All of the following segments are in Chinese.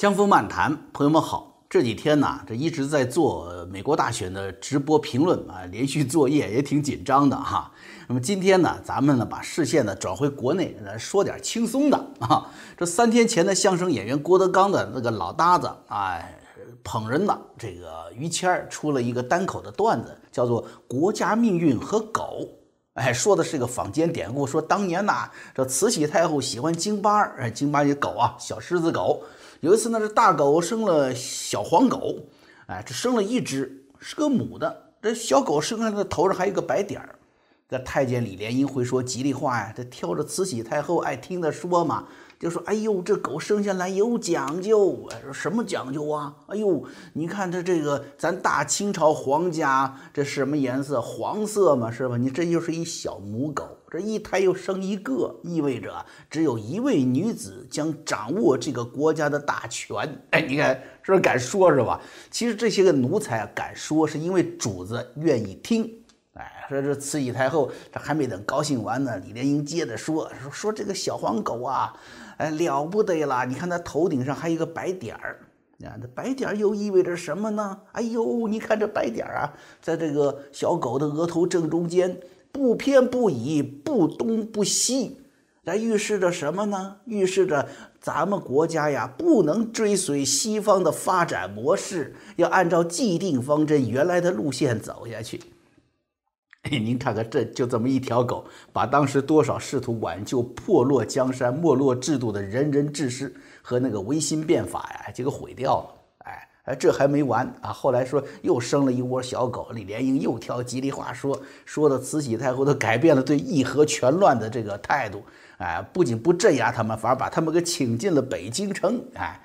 江峰漫谈，朋友们好。这几天呢，这一直在做美国大选的直播评论啊，连续作业也挺紧张的哈。那么今天呢，咱们呢把视线呢转回国内，来说点轻松的啊。这三天前的相声演员郭德纲的那个老搭子，哎，捧人的这个于谦出了一个单口的段子，叫做《国家命运和狗》。哎，说的是个坊间典故，说当年呐，这慈禧太后喜欢京巴，哎，京巴这狗啊，小狮子狗。有一次呢，这大狗生了小黄狗，哎，只生了一只，是个母的。这小狗生下的头上还有个白点儿。这太监李莲英会说吉利话呀，这挑着慈禧太后爱听的说嘛。就说：“哎呦，这狗生下来有讲究。说什么讲究啊？哎呦，你看它这个，咱大清朝皇家这什么颜色？黄色嘛，是吧？你这就是一小母狗，这一胎又生一个，意味着只有一位女子将掌握这个国家的大权。哎，你看是不是敢说，是吧？其实这些个奴才啊，敢说是因为主子愿意听。说这慈禧太后，这还没等高兴完呢，李莲英接着说说说这个小黄狗啊。”哎，了不得了！你看它头顶上还有一个白点儿，啊，这白点儿又意味着什么呢？哎呦，你看这白点儿啊，在这个小狗的额头正中间，不偏不倚，不东不西，那预示着什么呢？预示着咱们国家呀，不能追随西方的发展模式，要按照既定方针原来的路线走下去。您看看，这就这么一条狗，把当时多少试图挽救破落江山、没落制度的仁人志士和那个维新变法呀，这个毁掉了。哎哎，这还没完啊！后来说又生了一窝小狗，李莲英又挑吉利话说，说的慈禧太后都改变了对义和全乱的这个态度。哎，不仅不镇压他们，反而把他们给请进了北京城。哎，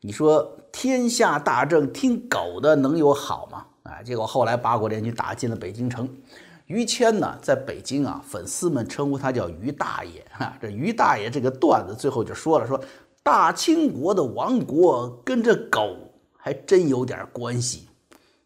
你说天下大政听狗的能有好吗？啊，结果后来八国联军打进了北京城，于谦呢，在北京啊，粉丝们称呼他叫于大爷哈。这于大爷这个段子最后就说了，说大清国的亡国跟这狗还真有点关系。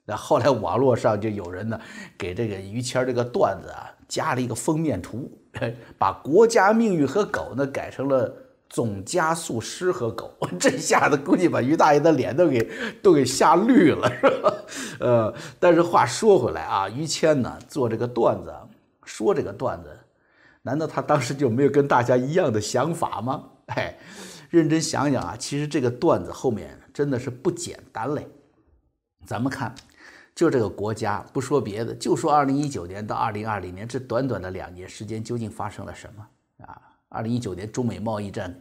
那后来网络上就有人呢，给这个于谦这个段子啊，加了一个封面图，把国家命运和狗呢改成了。总加速师和狗，这下子估计把于大爷的脸都给都给吓绿了，是吧？呃，但是话说回来啊，于谦呢做这个段子，说这个段子，难道他当时就没有跟大家一样的想法吗？哎，认真想想啊，其实这个段子后面真的是不简单嘞。咱们看，就这个国家，不说别的，就说二零一九年到二零二零年这短短的两年时间，究竟发生了什么啊？二零一九年中美贸易战。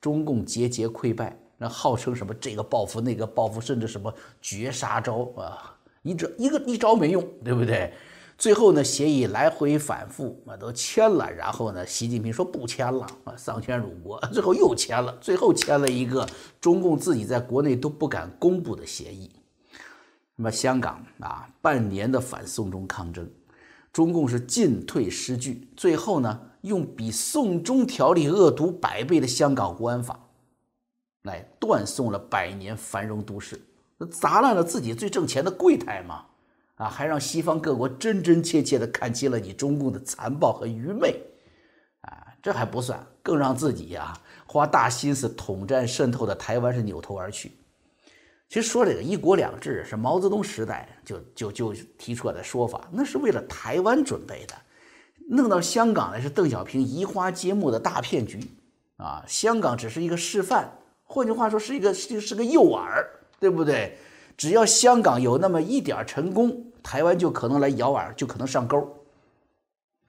中共节节溃败，那号称什么这个报复那个报复，甚至什么绝杀招啊，一招一个一招没用，对不对？最后呢，协议来回反复啊，都签了，然后呢，习近平说不签了啊，丧权辱国，最后又签了，最后签了一个中共自己在国内都不敢公布的协议。那么香港啊，半年的反送中抗争，中共是进退失据，最后呢？用比送中条例恶毒百倍的香港国安法，来断送了百年繁荣都市，砸烂了自己最挣钱的柜台嘛？啊，还让西方各国真真切切的看清了你中共的残暴和愚昧，啊，这还不算，更让自己呀花大心思统战渗透的台湾是扭头而去。其实说这个一国两制是毛泽东时代就就就提出来的说法，那是为了台湾准备的。弄到香港来是邓小平移花接木的大骗局啊！香港只是一个示范，换句话说是一个是是个诱饵，对不对？只要香港有那么一点成功，台湾就可能来咬饵，就可能上钩。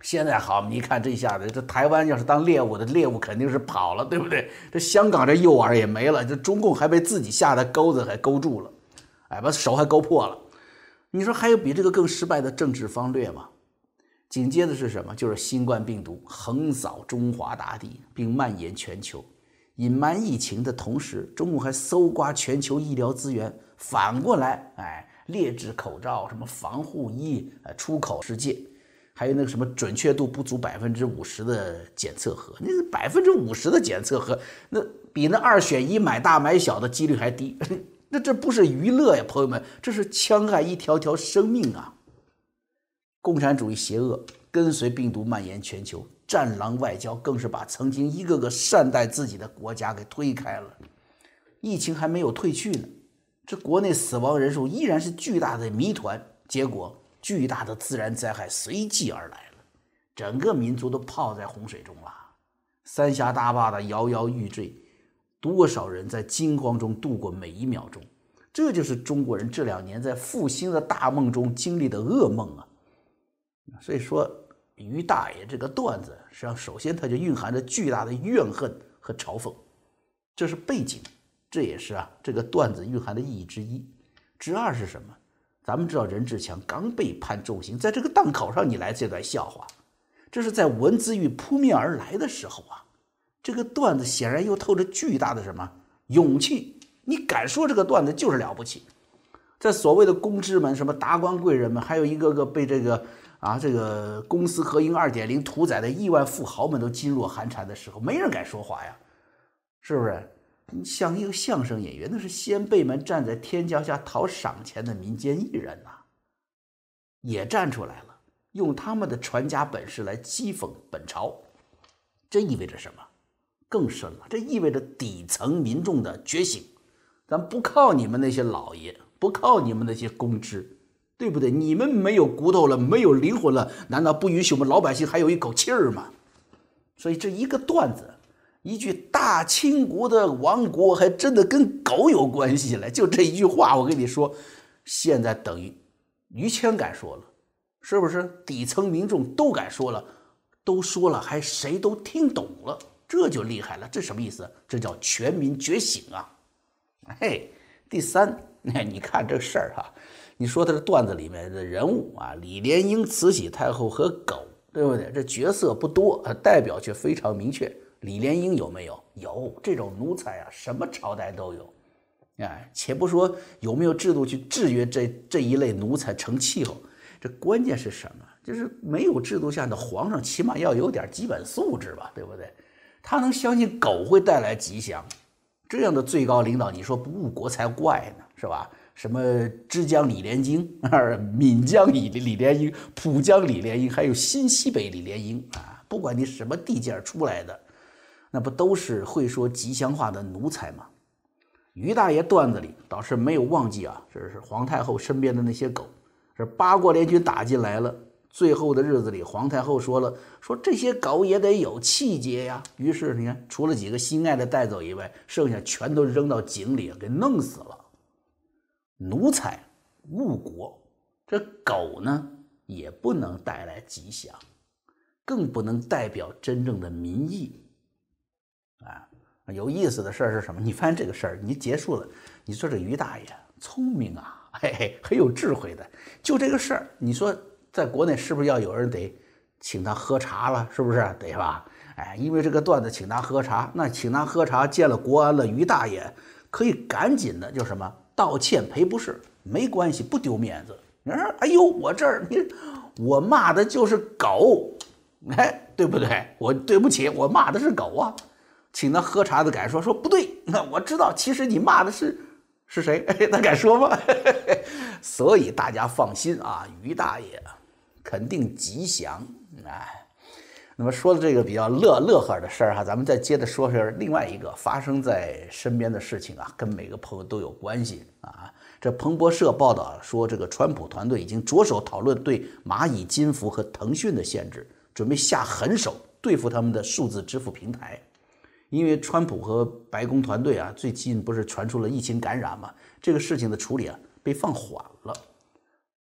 现在好，你看这下子，这台湾要是当猎物的猎物肯定是跑了，对不对？这香港这诱饵也没了，这中共还被自己下的钩子还勾住了，哎，把手还勾破了。你说还有比这个更失败的政治方略吗？紧接着是什么？就是新冠病毒横扫中华大地，并蔓延全球。隐瞒疫情的同时，中共还搜刮全球医疗资源，反过来，哎，劣质口罩、什么防护衣，呃，出口世界。还有那个什么准确度不足百分之五十的检测盒，那百分之五十的检测盒，那比那二选一买大买小的几率还低。那这不是娱乐呀，朋友们，这是戕害一条条生命啊！共产主义邪恶跟随病毒蔓延全球，战狼外交更是把曾经一个个善待自己的国家给推开了。疫情还没有退去呢，这国内死亡人数依然是巨大的谜团。结果，巨大的自然灾害随即而来了，整个民族都泡在洪水中了，三峡大坝的摇摇欲坠，多少人在惊慌中度过每一秒钟。这就是中国人这两年在复兴的大梦中经历的噩梦啊！所以说，于大爷这个段子，实际上首先它就蕴含着巨大的怨恨和嘲讽，这是背景，这也是啊这个段子蕴含的意义之一。之二是什么？咱们知道任志强刚被判重刑，在这个档口上你来这段笑话，这是在文字狱扑面而来的时候啊！这个段子显然又透着巨大的什么勇气。你敢说这个段子就是了不起，在所谓的公知们、什么达官贵人们，还有一个个被这个啊这个公私合营二点零屠宰的亿万富豪们都噤若寒蝉的时候，没人敢说话呀，是不是？像一个相声演员，那是先辈们站在天桥下讨赏钱的民间艺人呐，也站出来了，用他们的传家本事来讥讽本朝，这意味着什么？更深了，这意味着底层民众的觉醒。咱不靠你们那些老爷，不靠你们那些公知，对不对？你们没有骨头了，没有灵魂了，难道不允许我们老百姓还有一口气儿吗？所以这一个段子，一句大清国的亡国，还真的跟狗有关系了。就这一句话，我跟你说，现在等于于谦敢说了，是不是？底层民众都敢说了，都说了，还谁都听懂了，这就厉害了。这什么意思？这叫全民觉醒啊！嘿，第三，那 你看这事儿哈，你说他这段子里面的人物啊，李莲英、慈禧太后和狗，对不对？这角色不多，代表却非常明确。李莲英有没有？有，这种奴才啊，什么朝代都有。哎，且不说有没有制度去制约这这一类奴才成气候，这关键是什么？就是没有制度下的皇上，起码要有点基本素质吧，对不对？他能相信狗会带来吉祥？这样的最高领导，你说不误国才怪呢，是吧？什么枝江李莲英、闽江李李莲英、浦江李莲英，还有新西北李莲英啊，不管你什么地界出来的，那不都是会说吉祥话的奴才吗？于大爷段子里倒是没有忘记啊，这是皇太后身边的那些狗，这八国联军打进来了。最后的日子里，皇太后说了：“说这些狗也得有气节呀。”于是你看，除了几个心爱的带走以外，剩下全都扔到井里，给弄死了。奴才误国，这狗呢也不能带来吉祥，更不能代表真正的民意。啊，有意思的事儿是什么？你发现这个事儿，你结束了，你说这于大爷聪明啊，嘿嘿，很有智慧的。就这个事儿，你说。在国内是不是要有人得请他喝茶了？是不是得吧？哎，因为这个段子请他喝茶，那请他喝茶见了国安了，于大爷可以赶紧的就什么道歉赔不是，没关系，不丢面子。你说，哎呦，我这儿你我骂的就是狗，哎，对不对？我对不起，我骂的是狗啊。请他喝茶的敢说说不对，那我知道，其实你骂的是是谁？他敢说吗？所以大家放心啊，于大爷。肯定吉祥，哎，那么说的这个比较乐乐呵的事儿哈，咱们再接着说说另外一个发生在身边的事情啊，跟每个朋友都有关系啊。这彭博社报道说，这个川普团队已经着手讨论对蚂蚁金服和腾讯的限制，准备下狠手对付他们的数字支付平台。因为川普和白宫团队啊，最近不是传出了疫情感染嘛，这个事情的处理啊被放缓了。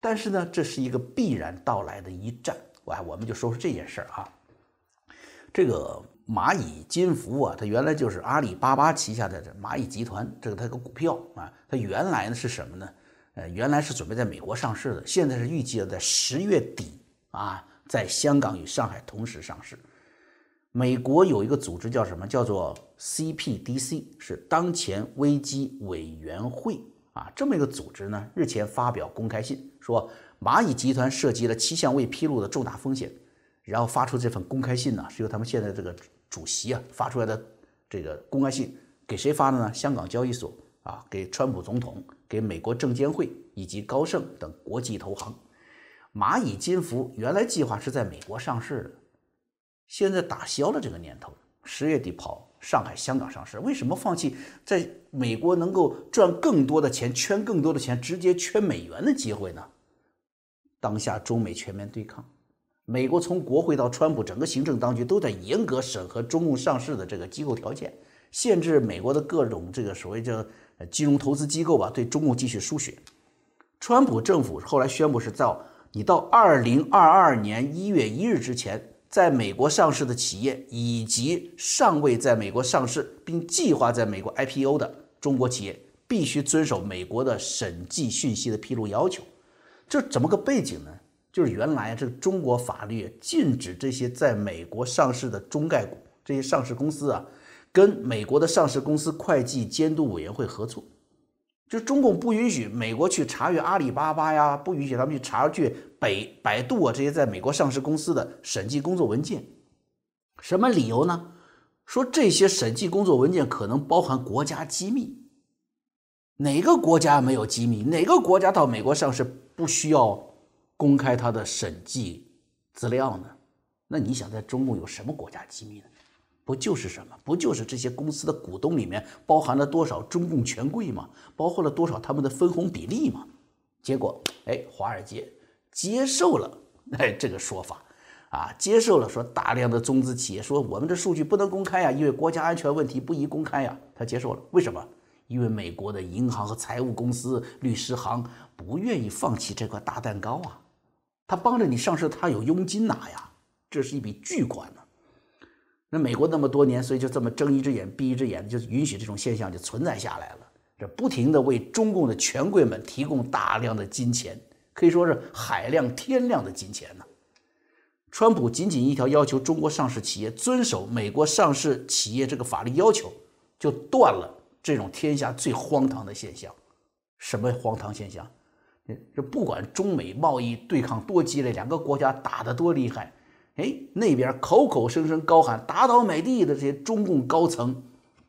但是呢，这是一个必然到来的一战。哎，我们就说说这件事儿啊。这个蚂蚁金服啊，它原来就是阿里巴巴旗下的这蚂蚁集团，这个它个股票啊，它原来呢是什么呢？呃，原来是准备在美国上市的，现在是预计要在十月底啊，在香港与上海同时上市。美国有一个组织叫什么？叫做 CPDC，是当前危机委员会。啊，这么一个组织呢，日前发表公开信，说蚂蚁集团涉及了七项未披露的重大风险，然后发出这份公开信呢，是由他们现在这个主席啊发出来的这个公开信，给谁发的呢？香港交易所啊，给川普总统，给美国证监会以及高盛等国际投行。蚂蚁金服原来计划是在美国上市的，现在打消了这个念头。十月底跑上海、香港上市，为什么放弃在美国能够赚更多的钱、圈更多的钱、直接圈美元的机会呢？当下中美全面对抗，美国从国会到川普整个行政当局都在严格审核中共上市的这个机构条件，限制美国的各种这个所谓叫金融投资机构吧对中共继续输血。川普政府后来宣布是到你到二零二二年一月一日之前，在美国上市的企业以及尚未在美国上市并计划在美国 IPO 的中国企业，必须遵守美国的审计讯息的披露要求。这怎么个背景呢？就是原来这个中国法律禁止这些在美国上市的中概股这些上市公司啊，跟美国的上市公司会计监督委员会合作。就中共不允许美国去查阅阿里巴巴呀，不允许他们去查阅百百度啊这些在美国上市公司的审计工作文件。什么理由呢？说这些审计工作文件可能包含国家机密。哪个国家没有机密？哪个国家到美国上市不需要公开它的审计资料呢？那你想，在中共有什么国家机密呢？不就是什么？不就是这些公司的股东里面包含了多少中共权贵吗？包括了多少他们的分红比例吗？结果，哎，华尔街接受了哎这个说法，啊，接受了说大量的中资企业说我们的数据不能公开呀，因为国家安全问题不宜公开呀，他接受了。为什么？因为美国的银行和财务公司、律师行不愿意放弃这块大蛋糕啊，他帮着你上市，他有佣金拿呀，这是一笔巨款呢。那美国那么多年，所以就这么睁一只眼闭一只眼，就允许这种现象就存在下来了。这不停的为中共的权贵们提供大量的金钱，可以说是海量天量的金钱呢。川普仅仅一条要求中国上市企业遵守美国上市企业这个法律要求，就断了。这种天下最荒唐的现象，什么荒唐现象？这不管中美贸易对抗多激烈，两个国家打得多厉害，哎，那边口口声声高喊打倒美帝的这些中共高层，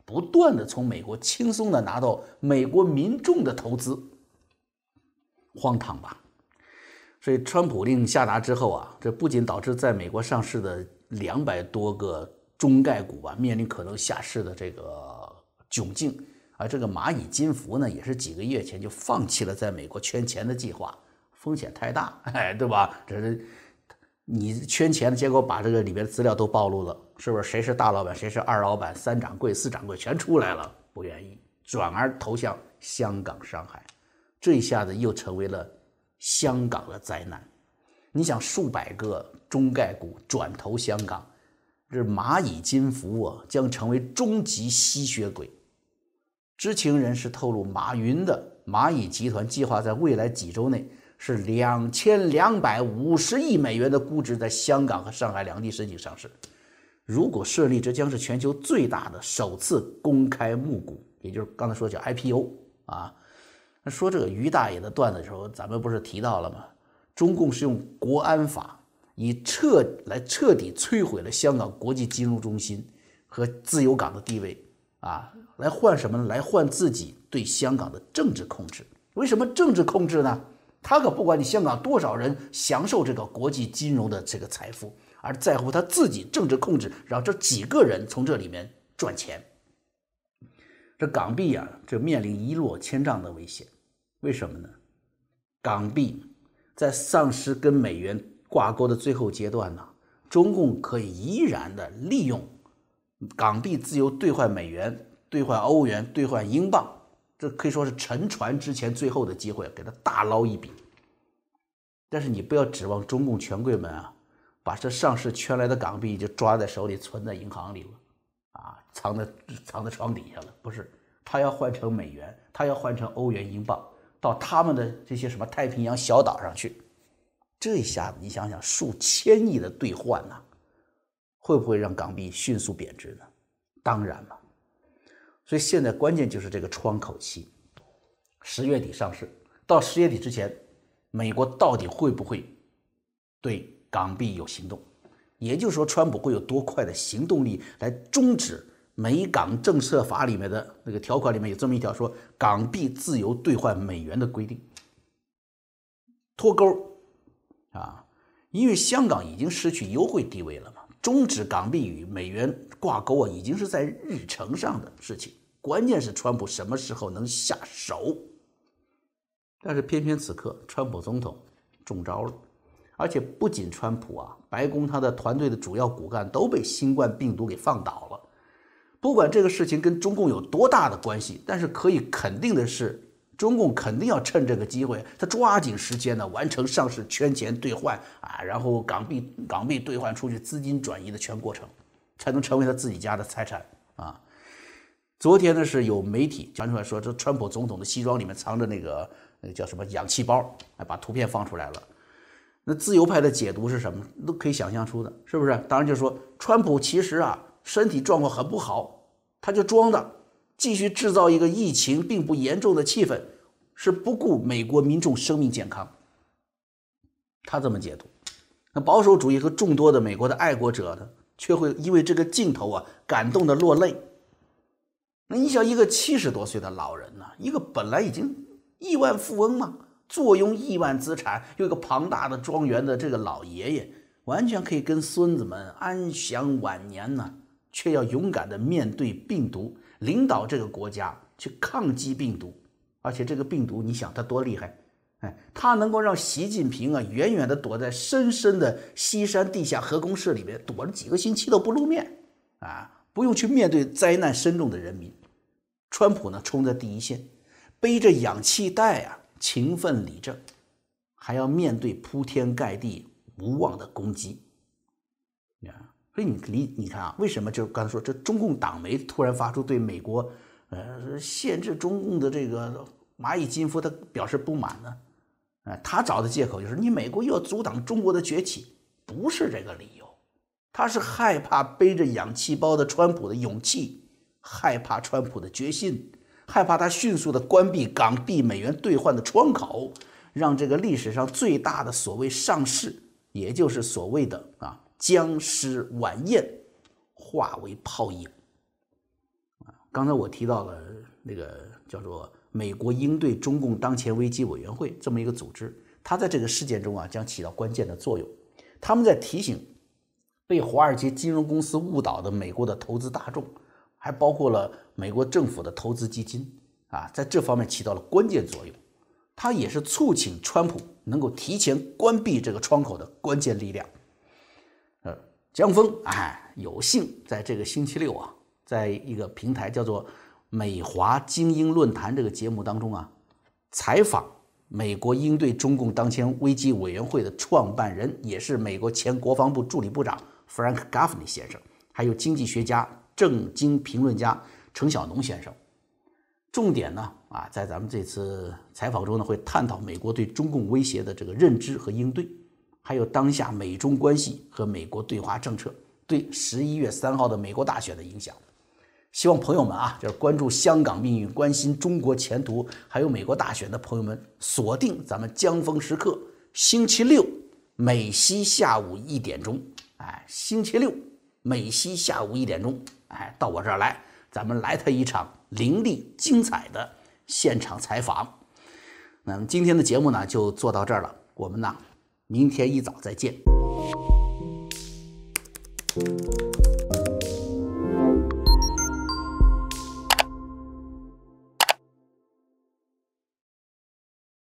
不断的从美国轻松的拿到美国民众的投资，荒唐吧？所以川普令下达之后啊，这不仅导致在美国上市的两百多个中概股啊，面临可能下市的这个。窘境，而这个蚂蚁金服呢，也是几个月前就放弃了在美国圈钱的计划，风险太大，哎，对吧？这是你圈钱，结果把这个里边的资料都暴露了，是不是？谁是大老板，谁是二老板，三掌柜、四掌柜全出来了，不愿意，转而投向香港、上海，这一下子又成为了香港的灾难。你想，数百个中概股转投香港，这蚂蚁金服啊，将成为终极吸血鬼。知情人士透露，马云的蚂蚁集团计划在未来几周内是两千两百五十亿美元的估值，在香港和上海两地申请上市。如果顺利，这将是全球最大的首次公开募股，也就是刚才说叫 IPO 啊。说这个于大爷的段子的时候，咱们不是提到了吗？中共是用国安法以彻来彻底摧毁了香港国际金融中心和自由港的地位啊。来换什么呢？来换自己对香港的政治控制。为什么政治控制呢？他可不管你香港多少人享受这个国际金融的这个财富，而在乎他自己政治控制，让这几个人从这里面赚钱。这港币啊，这面临一落千丈的危险。为什么呢？港币在丧失跟美元挂钩的最后阶段呢，中共可以依然的利用港币自由兑换美元。兑换欧元，兑换英镑，这可以说是沉船之前最后的机会，给他大捞一笔。但是你不要指望中共权贵们啊，把这上市圈来的港币就抓在手里，存在银行里了，啊，藏在藏在床底下了。不是，他要换成美元，他要换成欧元、英镑，到他们的这些什么太平洋小岛上去。这一下子，你想想，数千亿的兑换呐，会不会让港币迅速贬值呢？当然了。所以现在关键就是这个窗口期，十月底上市，到十月底之前，美国到底会不会对港币有行动？也就是说，川普会有多快的行动力来终止美港政策法里面的那个条款里面有这么一条，说港币自由兑换美元的规定，脱钩啊？因为香港已经失去优惠地位了嘛，终止港币与美元挂钩啊，已经是在日程上的事情。关键是川普什么时候能下手？但是偏偏此刻，川普总统中招了，而且不仅川普啊，白宫他的团队的主要骨干都被新冠病毒给放倒了。不管这个事情跟中共有多大的关系，但是可以肯定的是。中共肯定要趁这个机会，他抓紧时间呢，完成上市圈钱兑换啊，然后港币港币兑换出去，资金转移的全过程，才能成为他自己家的财产啊。昨天呢是有媒体传出来说，这川普总统的西装里面藏着那个那个叫什么氧气包，哎，把图片放出来了。那自由派的解读是什么？都可以想象出的，是不是？当然就是说川普其实啊身体状况很不好，他就装的。继续制造一个疫情并不严重的气氛，是不顾美国民众生命健康。他这么解读，那保守主义和众多的美国的爱国者呢，却会因为这个镜头啊感动的落泪。那你想，一个七十多岁的老人呢，一个本来已经亿万富翁嘛，坐拥亿万资产，有一个庞大的庄园的这个老爷爷，完全可以跟孙子们安享晚年呢，却要勇敢的面对病毒。领导这个国家去抗击病毒，而且这个病毒，你想它多厉害？哎，它能够让习近平啊远远的躲在深深的西山地下核工室里面躲了几个星期都不露面啊，不用去面对灾难深重的人民。川普呢冲在第一线，背着氧气袋啊勤奋理政，还要面对铺天盖地无望的攻击。所以你理你看啊，为什么就刚才说这中共党媒突然发出对美国，呃，限制中共的这个蚂蚁金服，他表示不满呢？哎，他找的借口就是你美国又要阻挡中国的崛起，不是这个理由，他是害怕背着氧气包的川普的勇气，害怕川普的决心，害怕他迅速的关闭港币美元兑换的窗口，让这个历史上最大的所谓上市，也就是所谓的啊。僵尸晚宴化为泡影啊！刚才我提到了那个叫做美国应对中共当前危机委员会这么一个组织，它在这个事件中啊将起到关键的作用。他们在提醒被华尔街金融公司误导的美国的投资大众，还包括了美国政府的投资基金啊，在这方面起到了关键作用。它也是促请川普能够提前关闭这个窗口的关键力量。呃江峰，哎，有幸在这个星期六啊，在一个平台叫做“美华精英论坛”这个节目当中啊，采访美国应对中共当前危机委员会的创办人，也是美国前国防部助理部长 Frank Gaffney 先生，还有经济学家、政经评论家程小农先生。重点呢，啊，在咱们这次采访中呢，会探讨美国对中共威胁的这个认知和应对。还有当下美中关系和美国对华政策对十一月三号的美国大选的影响，希望朋友们啊，就是关注香港命运、关心中国前途，还有美国大选的朋友们，锁定咱们江峰时刻，星期六美西下午一点钟，哎，星期六美西下午一点钟，哎，到我这儿来，咱们来他一场凌厉精彩的现场采访。那么今天的节目呢，就做到这儿了，我们呢。明天一早再见。